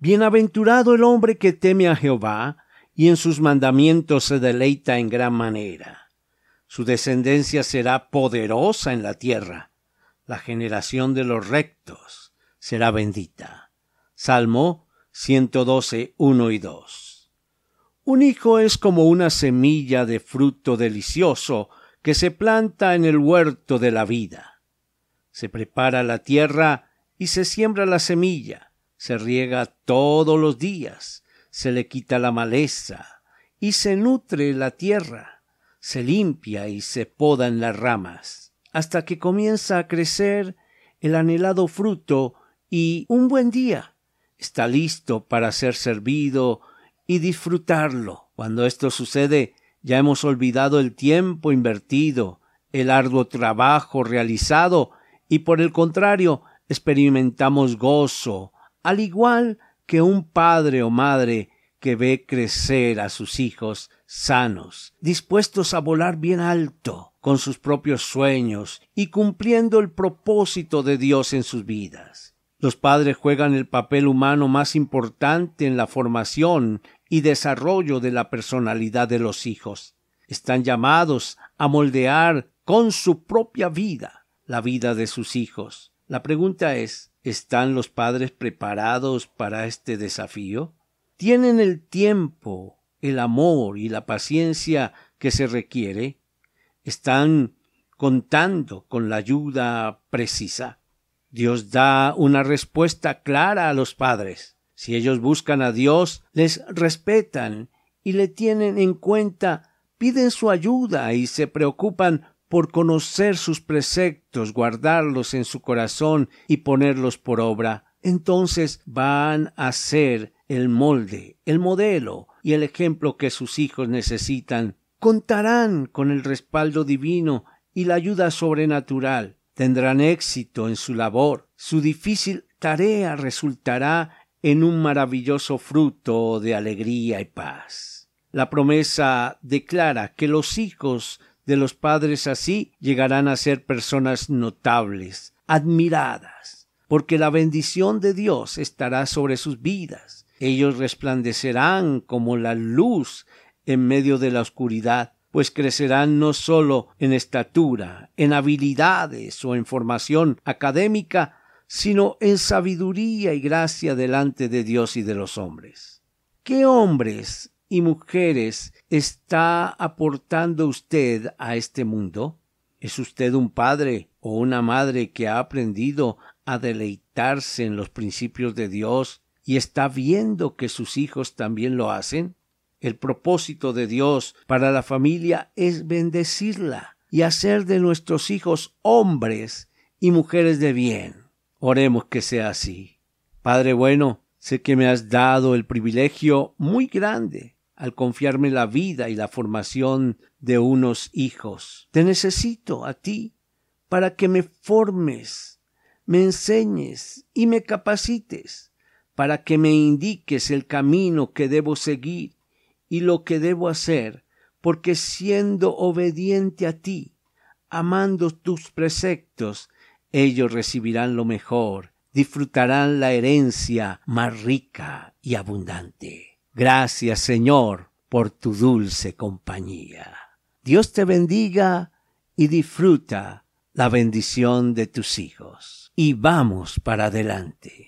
Bienaventurado el hombre que teme a Jehová, y en sus mandamientos se deleita en gran manera. Su descendencia será poderosa en la tierra. La generación de los rectos será bendita. Salmo 112, 1 y 2. Un hijo es como una semilla de fruto delicioso que se planta en el huerto de la vida. Se prepara la tierra y se siembra la semilla se riega todos los días, se le quita la maleza, y se nutre la tierra, se limpia y se podan las ramas, hasta que comienza a crecer el anhelado fruto y un buen día está listo para ser servido y disfrutarlo. Cuando esto sucede, ya hemos olvidado el tiempo invertido, el arduo trabajo realizado, y por el contrario, experimentamos gozo, al igual que un padre o madre que ve crecer a sus hijos sanos, dispuestos a volar bien alto con sus propios sueños y cumpliendo el propósito de Dios en sus vidas. Los padres juegan el papel humano más importante en la formación y desarrollo de la personalidad de los hijos. Están llamados a moldear con su propia vida la vida de sus hijos. La pregunta es ¿Están los padres preparados para este desafío? ¿Tienen el tiempo, el amor y la paciencia que se requiere? ¿Están contando con la ayuda precisa? Dios da una respuesta clara a los padres. Si ellos buscan a Dios, les respetan y le tienen en cuenta, piden su ayuda y se preocupan por conocer sus preceptos, guardarlos en su corazón y ponerlos por obra, entonces van a ser el molde, el modelo y el ejemplo que sus hijos necesitan. Contarán con el respaldo divino y la ayuda sobrenatural. Tendrán éxito en su labor. Su difícil tarea resultará en un maravilloso fruto de alegría y paz. La promesa declara que los hijos de los padres así llegarán a ser personas notables, admiradas, porque la bendición de Dios estará sobre sus vidas. Ellos resplandecerán como la luz en medio de la oscuridad, pues crecerán no sólo en estatura, en habilidades o en formación académica, sino en sabiduría y gracia delante de Dios y de los hombres. ¿Qué hombres y mujeres está aportando usted a este mundo? ¿Es usted un padre o una madre que ha aprendido a deleitarse en los principios de Dios y está viendo que sus hijos también lo hacen? El propósito de Dios para la familia es bendecirla y hacer de nuestros hijos hombres y mujeres de bien. Oremos que sea así. Padre bueno, sé que me has dado el privilegio muy grande al confiarme la vida y la formación de unos hijos. Te necesito a ti para que me formes, me enseñes y me capacites, para que me indiques el camino que debo seguir y lo que debo hacer, porque siendo obediente a ti, amando tus preceptos, ellos recibirán lo mejor, disfrutarán la herencia más rica y abundante. Gracias, Señor, por tu dulce compañía. Dios te bendiga y disfruta la bendición de tus hijos. Y vamos para adelante.